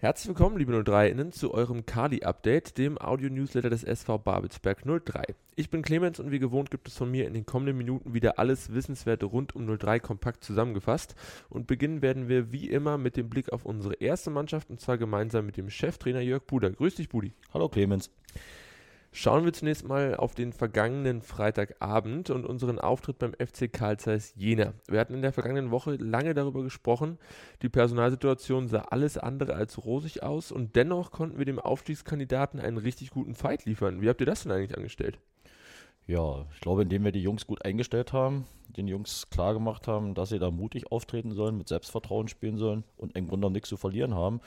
Herzlich willkommen, liebe 03-Innen, zu eurem Kali-Update, dem Audio-Newsletter des SV Babelsberg 03. Ich bin Clemens und wie gewohnt gibt es von mir in den kommenden Minuten wieder alles Wissenswerte rund um 03 kompakt zusammengefasst. Und beginnen werden wir wie immer mit dem Blick auf unsere erste Mannschaft und zwar gemeinsam mit dem Cheftrainer Jörg Buder. Grüß dich, Budi. Hallo, Clemens. Schauen wir zunächst mal auf den vergangenen Freitagabend und unseren Auftritt beim FC Karl Zeiss Jena. Wir hatten in der vergangenen Woche lange darüber gesprochen. Die Personalsituation sah alles andere als rosig aus und dennoch konnten wir dem Aufstiegskandidaten einen richtig guten Fight liefern. Wie habt ihr das denn eigentlich angestellt? Ja, ich glaube, indem wir die Jungs gut eingestellt haben, den Jungs klar gemacht haben, dass sie da mutig auftreten sollen, mit Selbstvertrauen spielen sollen und im Grunde nichts zu verlieren haben.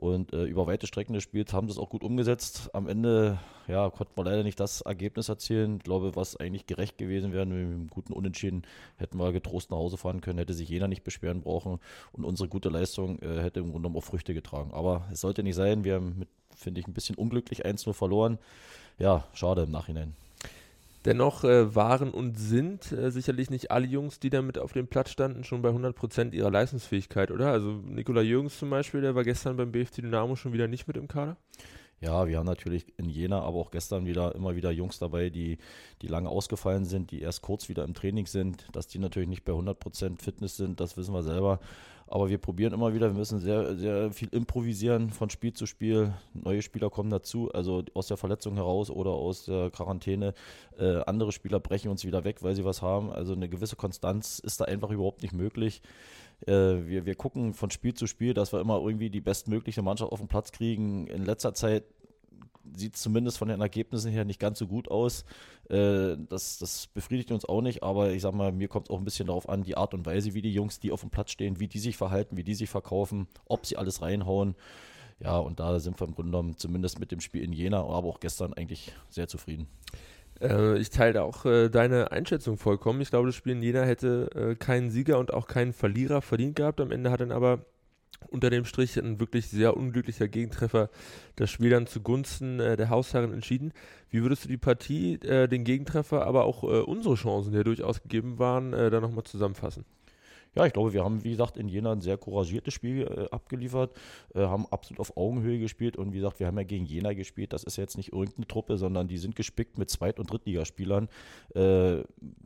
Und äh, über weite Strecken des Spiels haben sie es auch gut umgesetzt. Am Ende ja, konnten wir leider nicht das Ergebnis erzielen. Ich glaube, was eigentlich gerecht gewesen wäre, mit einem guten Unentschieden hätten wir getrost nach Hause fahren können, hätte sich jeder nicht beschweren brauchen und unsere gute Leistung äh, hätte im Grunde genommen auch Früchte getragen. Aber es sollte nicht sein. Wir haben finde ich, ein bisschen unglücklich 1-0 verloren. Ja, schade im Nachhinein. Dennoch äh, waren und sind äh, sicherlich nicht alle Jungs, die damit auf dem Platz standen, schon bei 100% ihrer Leistungsfähigkeit, oder? Also Nikola Jürgens zum Beispiel, der war gestern beim BFC Dynamo schon wieder nicht mit im Kader. Ja, wir haben natürlich in Jena, aber auch gestern wieder immer wieder Jungs dabei, die, die lange ausgefallen sind, die erst kurz wieder im Training sind. Dass die natürlich nicht bei 100% Fitness sind, das wissen wir selber. Aber wir probieren immer wieder, wir müssen sehr, sehr viel improvisieren von Spiel zu Spiel. Neue Spieler kommen dazu, also aus der Verletzung heraus oder aus der Quarantäne. Äh, andere Spieler brechen uns wieder weg, weil sie was haben. Also eine gewisse Konstanz ist da einfach überhaupt nicht möglich. Äh, wir, wir gucken von Spiel zu Spiel, dass wir immer irgendwie die bestmögliche Mannschaft auf den Platz kriegen. In letzter Zeit sieht es zumindest von den Ergebnissen her nicht ganz so gut aus. Äh, das, das befriedigt uns auch nicht, aber ich sag mal, mir kommt es auch ein bisschen darauf an, die Art und Weise, wie die Jungs, die auf dem Platz stehen, wie die sich verhalten, wie die sich verkaufen, ob sie alles reinhauen. Ja, und da sind wir im Grunde genommen zumindest mit dem Spiel in Jena, aber auch gestern eigentlich sehr zufrieden. Äh, ich teile auch äh, deine Einschätzung vollkommen. Ich glaube, das Spiel in Jena hätte äh, keinen Sieger und auch keinen Verlierer verdient gehabt. Am Ende hat dann aber unter dem Strich ein wirklich sehr unglücklicher Gegentreffer das Spiel dann zugunsten äh, der Hausherren entschieden. Wie würdest du die Partie, äh, den Gegentreffer, aber auch äh, unsere Chancen, die ja durchaus gegeben waren, äh, da nochmal zusammenfassen? Ja, ich glaube, wir haben, wie gesagt, in Jena ein sehr couragiertes Spiel äh, abgeliefert, äh, haben absolut auf Augenhöhe gespielt und wie gesagt, wir haben ja gegen Jena gespielt. Das ist jetzt nicht irgendeine Truppe, sondern die sind gespickt mit Zweit- und Drittligaspielern. Äh,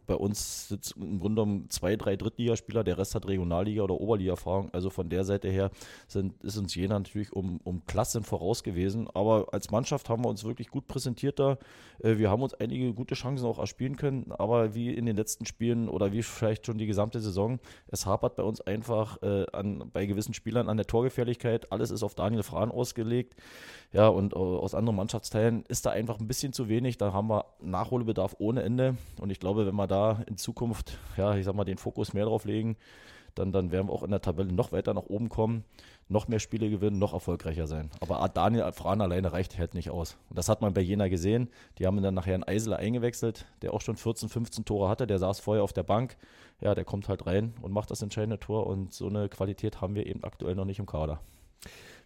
bei uns sitzen im Grunde genommen zwei, drei Drittligaspieler, der Rest hat Regionalliga- oder Oberliga-Erfahrung. Also von der Seite her sind, ist uns Jena natürlich um, um Klassen voraus gewesen. Aber als Mannschaft haben wir uns wirklich gut präsentiert da. Äh, wir haben uns einige gute Chancen auch erspielen können, aber wie in den letzten Spielen oder wie vielleicht schon die gesamte Saison, es hapert bei uns einfach äh, an, bei gewissen Spielern an der Torgefährlichkeit. Alles ist auf Daniel Frahn ausgelegt. Ja, und äh, aus anderen Mannschaftsteilen ist da einfach ein bisschen zu wenig. Da haben wir Nachholbedarf ohne Ende. Und ich glaube, wenn wir da in Zukunft, ja, ich sag mal, den Fokus mehr drauf legen, dann, dann werden wir auch in der Tabelle noch weiter nach oben kommen, noch mehr Spiele gewinnen, noch erfolgreicher sein. Aber Daniel Fran alleine reicht halt nicht aus. Und das hat man bei Jena gesehen. Die haben dann nachher einen Eisler eingewechselt, der auch schon 14, 15 Tore hatte. Der saß vorher auf der Bank. Ja, der kommt halt rein und macht das entscheidende Tor. Und so eine Qualität haben wir eben aktuell noch nicht im Kader.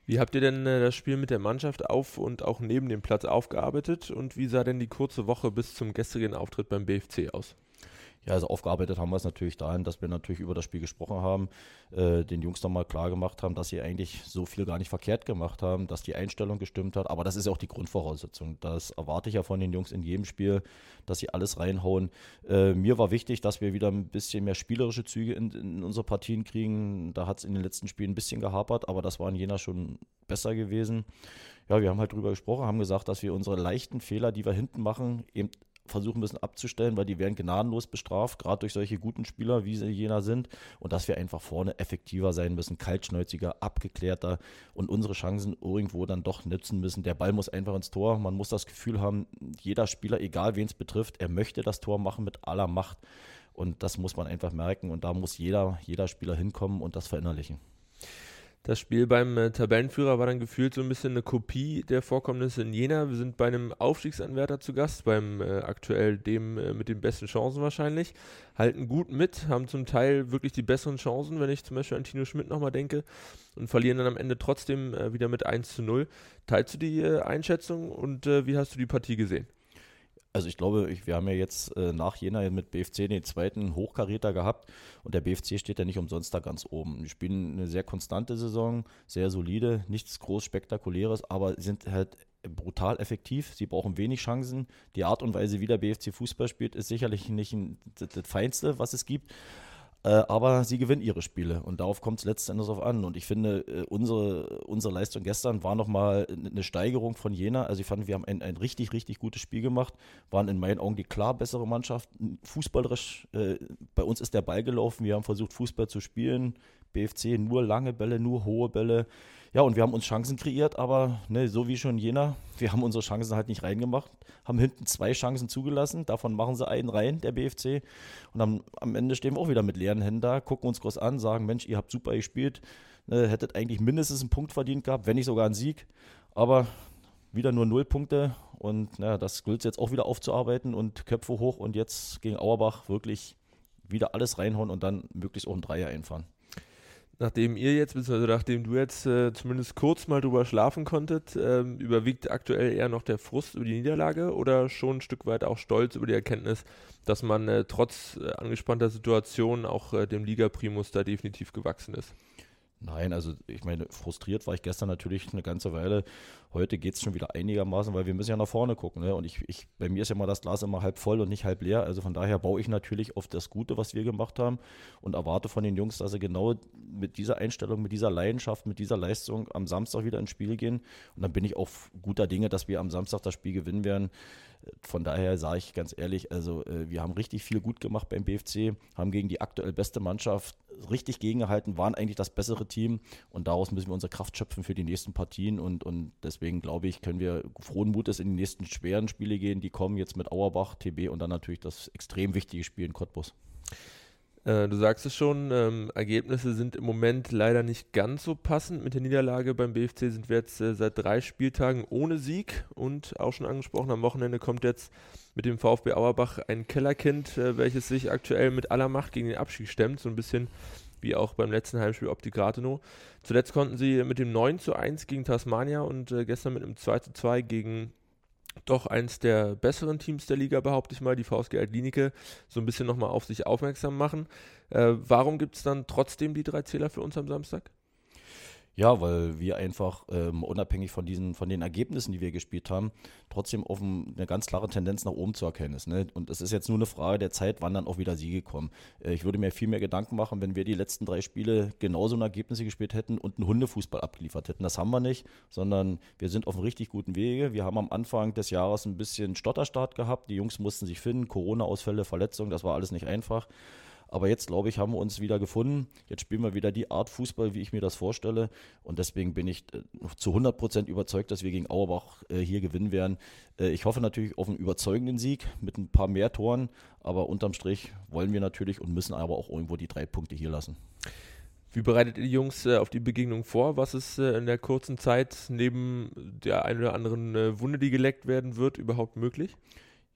Wie habt ihr denn äh, das Spiel mit der Mannschaft auf und auch neben dem Platz aufgearbeitet und wie sah denn die kurze Woche bis zum gestrigen Auftritt beim BFC aus? Ja, also aufgearbeitet haben wir es natürlich dahin, dass wir natürlich über das Spiel gesprochen haben, äh, den Jungs nochmal klar gemacht haben, dass sie eigentlich so viel gar nicht verkehrt gemacht haben, dass die Einstellung gestimmt hat. Aber das ist ja auch die Grundvoraussetzung. Das erwarte ich ja von den Jungs in jedem Spiel, dass sie alles reinhauen. Äh, mir war wichtig, dass wir wieder ein bisschen mehr spielerische Züge in, in unsere Partien kriegen. Da hat es in den letzten Spielen ein bisschen gehapert, aber das war in Jena schon besser gewesen. Ja, wir haben halt drüber gesprochen, haben gesagt, dass wir unsere leichten Fehler, die wir hinten machen, eben versuchen müssen abzustellen, weil die werden gnadenlos bestraft, gerade durch solche guten Spieler, wie sie jener sind. Und dass wir einfach vorne effektiver sein müssen, kaltschnäuziger, abgeklärter und unsere Chancen irgendwo dann doch nützen müssen. Der Ball muss einfach ins Tor. Man muss das Gefühl haben, jeder Spieler, egal wen es betrifft, er möchte das Tor machen mit aller Macht. Und das muss man einfach merken. Und da muss jeder, jeder Spieler hinkommen und das verinnerlichen. Das Spiel beim äh, Tabellenführer war dann gefühlt so ein bisschen eine Kopie der Vorkommnisse in Jena. Wir sind bei einem Aufstiegsanwärter zu Gast, beim äh, aktuell dem äh, mit den besten Chancen wahrscheinlich. Halten gut mit, haben zum Teil wirklich die besseren Chancen, wenn ich zum Beispiel an Tino Schmidt nochmal denke, und verlieren dann am Ende trotzdem äh, wieder mit 1 zu 0. Teilst du die äh, Einschätzung und äh, wie hast du die Partie gesehen? Also ich glaube, ich, wir haben ja jetzt äh, nach Jena mit BFC den zweiten Hochkaräter gehabt und der BFC steht ja nicht umsonst da ganz oben. Die spielen eine sehr konstante Saison, sehr solide, nichts groß spektakuläres, aber sind halt brutal effektiv. Sie brauchen wenig Chancen. Die Art und Weise, wie der BFC Fußball spielt, ist sicherlich nicht ein, das, das Feinste, was es gibt. Äh, aber sie gewinnen ihre Spiele und darauf kommt es letztendlich auf an. Und ich finde, äh, unsere, unsere Leistung gestern war nochmal eine Steigerung von Jena. Also ich fand, wir haben ein, ein richtig, richtig gutes Spiel gemacht, waren in meinen Augen die klar bessere Mannschaft. Fußballerisch, äh, bei uns ist der Ball gelaufen, wir haben versucht, Fußball zu spielen. BFC nur lange Bälle, nur hohe Bälle. Ja, und wir haben uns Chancen kreiert, aber ne, so wie schon Jena, wir haben unsere Chancen halt nicht reingemacht, haben hinten zwei Chancen zugelassen, davon machen sie einen rein, der BFC. Und am, am Ende stehen wir auch wieder mit leeren Händen da, gucken uns groß an, sagen, Mensch, ihr habt super gespielt, ne, hättet eigentlich mindestens einen Punkt verdient gehabt, wenn nicht sogar einen Sieg. Aber wieder nur null Punkte und na, das gilt jetzt auch wieder aufzuarbeiten und Köpfe hoch und jetzt gegen Auerbach wirklich wieder alles reinhauen und dann möglichst auch einen Dreier einfahren nachdem ihr jetzt, beziehungsweise nachdem du jetzt äh, zumindest kurz mal drüber schlafen konntet, ähm, überwiegt aktuell eher noch der Frust über die Niederlage oder schon ein Stück weit auch Stolz über die Erkenntnis, dass man äh, trotz äh, angespannter Situation auch äh, dem Liga-Primus da definitiv gewachsen ist? Nein, also ich meine, frustriert war ich gestern natürlich eine ganze Weile. Heute geht es schon wieder einigermaßen, weil wir müssen ja nach vorne gucken. Ne? Und ich, ich, bei mir ist ja mal das Glas immer halb voll und nicht halb leer. Also von daher baue ich natürlich auf das Gute, was wir gemacht haben und erwarte von den Jungs, dass sie genau mit dieser Einstellung, mit dieser Leidenschaft, mit dieser Leistung am Samstag wieder ins Spiel gehen. Und dann bin ich auch guter Dinge, dass wir am Samstag das Spiel gewinnen werden. Von daher sage ich ganz ehrlich, also äh, wir haben richtig viel gut gemacht beim BFC, haben gegen die aktuell beste Mannschaft richtig gegengehalten, waren eigentlich das bessere Team und daraus müssen wir unsere Kraft schöpfen für die nächsten Partien und, und deswegen glaube ich, können wir frohen Mutes in die nächsten schweren Spiele gehen, die kommen jetzt mit Auerbach, TB und dann natürlich das extrem wichtige Spiel in Cottbus. Äh, du sagst es schon, ähm, Ergebnisse sind im Moment leider nicht ganz so passend. Mit der Niederlage beim BFC sind wir jetzt äh, seit drei Spieltagen ohne Sieg und auch schon angesprochen, am Wochenende kommt jetzt mit dem VfB Auerbach ein Kellerkind, äh, welches sich aktuell mit aller Macht gegen den Abstieg stemmt, so ein bisschen wie auch beim letzten Heimspiel Opti Grateno. Zuletzt konnten sie mit dem 9 zu 1 gegen Tasmania und äh, gestern mit einem 2 zu 2 gegen doch eins der besseren Teams der Liga, behaupte ich mal, die VSG Altlinike, so ein bisschen nochmal auf sich aufmerksam machen. Äh, warum gibt es dann trotzdem die drei Zähler für uns am Samstag? Ja, weil wir einfach ähm, unabhängig von diesen, von den Ergebnissen, die wir gespielt haben, trotzdem offen eine ganz klare Tendenz nach oben zu erkennen ist. Ne? Und es ist jetzt nur eine Frage der Zeit, wann dann auch wieder Siege kommen. Äh, ich würde mir viel mehr Gedanken machen, wenn wir die letzten drei Spiele genauso eine Ergebnisse gespielt hätten und einen Hundefußball abgeliefert hätten. Das haben wir nicht, sondern wir sind auf einem richtig guten Wege. Wir haben am Anfang des Jahres ein bisschen Stotterstart gehabt. Die Jungs mussten sich finden, Corona-Ausfälle, Verletzungen, das war alles nicht einfach. Aber jetzt, glaube ich, haben wir uns wieder gefunden. Jetzt spielen wir wieder die Art Fußball, wie ich mir das vorstelle. Und deswegen bin ich äh, zu 100 Prozent überzeugt, dass wir gegen Auerbach äh, hier gewinnen werden. Äh, ich hoffe natürlich auf einen überzeugenden Sieg mit ein paar mehr Toren. Aber unterm Strich wollen wir natürlich und müssen aber auch irgendwo die drei Punkte hier lassen. Wie bereitet ihr die Jungs äh, auf die Begegnung vor? Was ist äh, in der kurzen Zeit neben der einen oder anderen äh, Wunde, die geleckt werden wird, überhaupt möglich?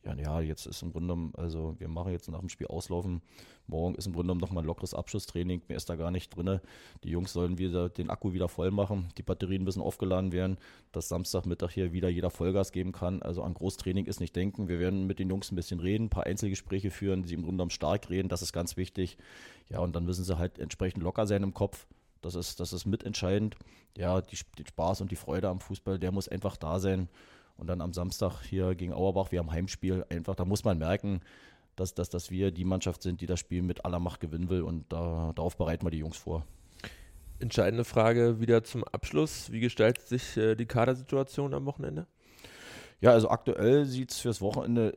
Ja, ja, jetzt ist im Grunde genommen, also wir machen jetzt nach dem Spiel auslaufen. Morgen ist im Grunde genommen nochmal ein lockeres Abschlusstraining. Mehr ist da gar nicht drin. Die Jungs sollen wieder den Akku wieder voll machen. Die Batterien müssen aufgeladen werden, dass Samstagmittag hier wieder jeder Vollgas geben kann. Also an Großtraining ist nicht denken. Wir werden mit den Jungs ein bisschen reden, ein paar Einzelgespräche führen, sie im Grunde genommen stark reden. Das ist ganz wichtig. Ja, und dann müssen sie halt entsprechend locker sein im Kopf. Das ist, das ist mitentscheidend. Ja, die, die Spaß und die Freude am Fußball, der muss einfach da sein. Und dann am Samstag hier gegen Auerbach, wir haben Heimspiel, einfach, da muss man merken, dass, dass, dass wir die Mannschaft sind, die das Spiel mit aller Macht gewinnen will und da, darauf bereiten wir die Jungs vor. Entscheidende Frage wieder zum Abschluss. Wie gestaltet sich äh, die Kadersituation am Wochenende? Ja, also aktuell sieht es fürs Wochenende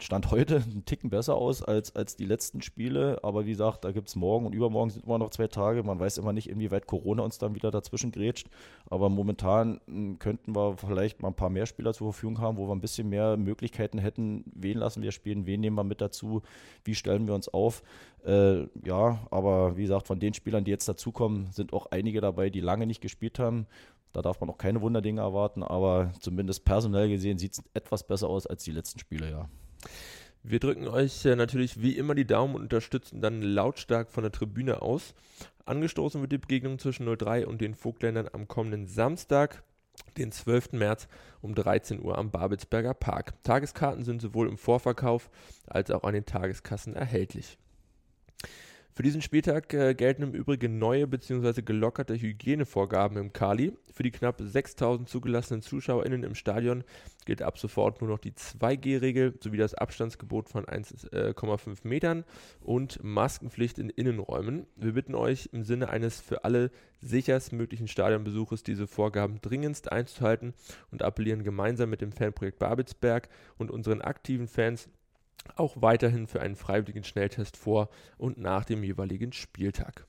Stand heute einen Ticken besser aus als, als die letzten Spiele. Aber wie gesagt, da gibt es morgen und übermorgen sind immer noch zwei Tage. Man weiß immer nicht, inwieweit Corona uns dann wieder dazwischen grätscht. Aber momentan hm, könnten wir vielleicht mal ein paar mehr Spieler zur Verfügung haben, wo wir ein bisschen mehr Möglichkeiten hätten. Wen lassen wir spielen? Wen nehmen wir mit dazu? Wie stellen wir uns auf? Äh, ja, aber wie gesagt, von den Spielern, die jetzt dazukommen, sind auch einige dabei, die lange nicht gespielt haben. Da darf man auch keine Wunderdinge erwarten, aber zumindest personell gesehen sieht es etwas besser aus als die letzten Spiele, ja. Wir drücken euch äh, natürlich wie immer die Daumen und unterstützen dann lautstark von der Tribüne aus. Angestoßen wird die Begegnung zwischen 03 und den Vogtländern am kommenden Samstag. den 12. März um 13 Uhr am Babelsberger Park. Tageskarten sind sowohl im Vorverkauf als auch an den Tageskassen erhältlich. Für diesen Spieltag äh, gelten im Übrigen neue bzw. gelockerte Hygienevorgaben im Kali. Für die knapp 6000 zugelassenen ZuschauerInnen im Stadion gilt ab sofort nur noch die 2G-Regel sowie das Abstandsgebot von 1,5 äh, Metern und Maskenpflicht in Innenräumen. Wir bitten euch im Sinne eines für alle sicherst möglichen Stadionbesuches diese Vorgaben dringendst einzuhalten und appellieren gemeinsam mit dem Fanprojekt Babelsberg und unseren aktiven Fans auch weiterhin für einen freiwilligen Schnelltest vor und nach dem jeweiligen Spieltag.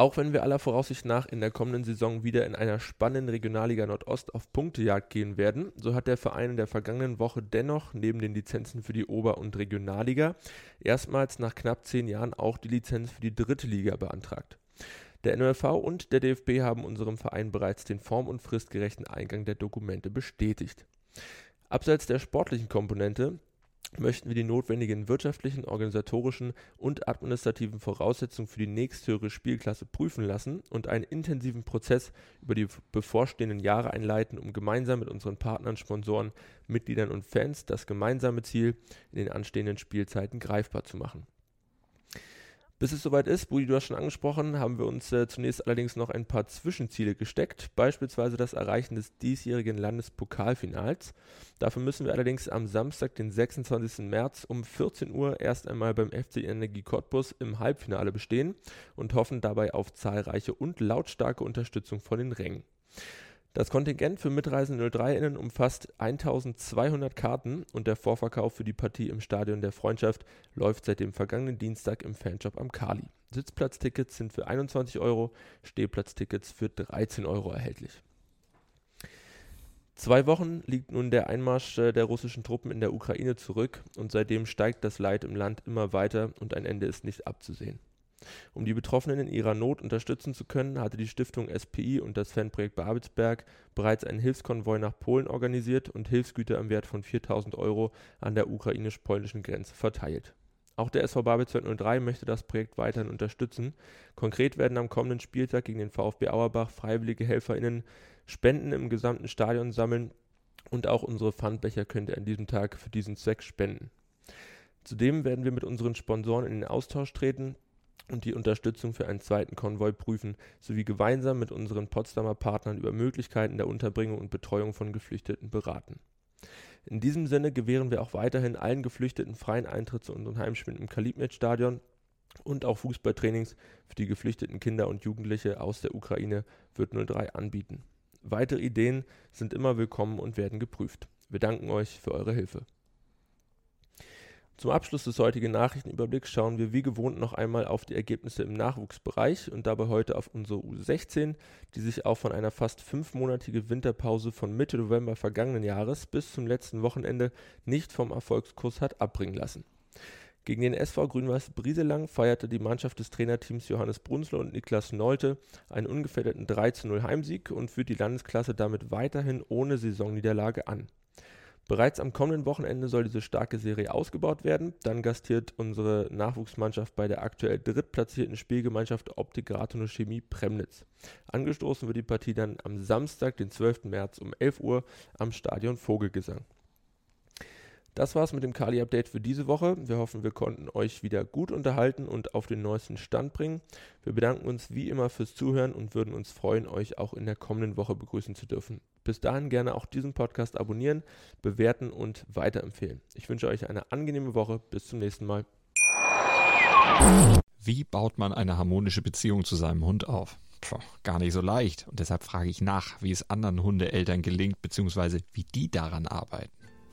Auch wenn wir aller Voraussicht nach in der kommenden Saison wieder in einer spannenden Regionalliga Nordost auf Punktejagd gehen werden, so hat der Verein in der vergangenen Woche dennoch neben den Lizenzen für die Ober- und Regionalliga erstmals nach knapp zehn Jahren auch die Lizenz für die dritte Liga beantragt. Der NOFV und der DFB haben unserem Verein bereits den form- und fristgerechten Eingang der Dokumente bestätigt. Abseits der sportlichen Komponente möchten wir die notwendigen wirtschaftlichen, organisatorischen und administrativen Voraussetzungen für die nächsthöhere Spielklasse prüfen lassen und einen intensiven Prozess über die bevorstehenden Jahre einleiten, um gemeinsam mit unseren Partnern, Sponsoren, Mitgliedern und Fans das gemeinsame Ziel in den anstehenden Spielzeiten greifbar zu machen bis es soweit ist, Budi, du hast schon angesprochen, haben wir uns äh, zunächst allerdings noch ein paar Zwischenziele gesteckt, beispielsweise das Erreichen des diesjährigen Landespokalfinals. Dafür müssen wir allerdings am Samstag, den 26. März um 14 Uhr erst einmal beim FC Energie Cottbus im Halbfinale bestehen und hoffen dabei auf zahlreiche und lautstarke Unterstützung von den Rängen. Das Kontingent für Mitreisende 03-Innen umfasst 1200 Karten und der Vorverkauf für die Partie im Stadion der Freundschaft läuft seit dem vergangenen Dienstag im Fanshop am Kali. Sitzplatztickets sind für 21 Euro, Stehplatztickets für 13 Euro erhältlich. Zwei Wochen liegt nun der Einmarsch äh, der russischen Truppen in der Ukraine zurück und seitdem steigt das Leid im Land immer weiter und ein Ende ist nicht abzusehen. Um die Betroffenen in ihrer Not unterstützen zu können, hatte die Stiftung SPI und das Fanprojekt Babelsberg bereits einen Hilfskonvoi nach Polen organisiert und Hilfsgüter im Wert von 4000 Euro an der ukrainisch-polnischen Grenze verteilt. Auch der SV Babelsberg 03 möchte das Projekt weiterhin unterstützen. Konkret werden am kommenden Spieltag gegen den VfB Auerbach freiwillige HelferInnen Spenden im gesamten Stadion sammeln und auch unsere Pfandbecher könnt ihr an diesem Tag für diesen Zweck spenden. Zudem werden wir mit unseren Sponsoren in den Austausch treten und die Unterstützung für einen zweiten Konvoi prüfen, sowie gemeinsam mit unseren Potsdamer Partnern über Möglichkeiten der Unterbringung und Betreuung von Geflüchteten beraten. In diesem Sinne gewähren wir auch weiterhin allen Geflüchteten freien Eintritt zu unseren Heimspielen im Kalibnet-Stadion und auch Fußballtrainings für die geflüchteten Kinder und Jugendliche aus der Ukraine wird 03 anbieten. Weitere Ideen sind immer willkommen und werden geprüft. Wir danken euch für eure Hilfe. Zum Abschluss des heutigen Nachrichtenüberblicks schauen wir wie gewohnt noch einmal auf die Ergebnisse im Nachwuchsbereich und dabei heute auf unsere U16, die sich auch von einer fast fünfmonatige Winterpause von Mitte November vergangenen Jahres bis zum letzten Wochenende nicht vom Erfolgskurs hat abbringen lassen. Gegen den SV Grün-Weiß Brieselang feierte die Mannschaft des Trainerteams Johannes Brunsler und Niklas Nolte einen ungefährdeten 3-0 Heimsieg und führt die Landesklasse damit weiterhin ohne Saisonniederlage an. Bereits am kommenden Wochenende soll diese starke Serie ausgebaut werden. Dann gastiert unsere Nachwuchsmannschaft bei der aktuell drittplatzierten Spielgemeinschaft Optik Rathenow Chemie Premnitz. Angestoßen wird die Partie dann am Samstag, den 12. März um 11 Uhr am Stadion Vogelgesang. Das war's mit dem Kali-Update für diese Woche. Wir hoffen, wir konnten euch wieder gut unterhalten und auf den neuesten Stand bringen. Wir bedanken uns wie immer fürs Zuhören und würden uns freuen, euch auch in der kommenden Woche begrüßen zu dürfen. Bis dahin gerne auch diesen Podcast abonnieren, bewerten und weiterempfehlen. Ich wünsche euch eine angenehme Woche. Bis zum nächsten Mal. Wie baut man eine harmonische Beziehung zu seinem Hund auf? Puh, gar nicht so leicht. Und deshalb frage ich nach, wie es anderen Hundeeltern gelingt, beziehungsweise wie die daran arbeiten.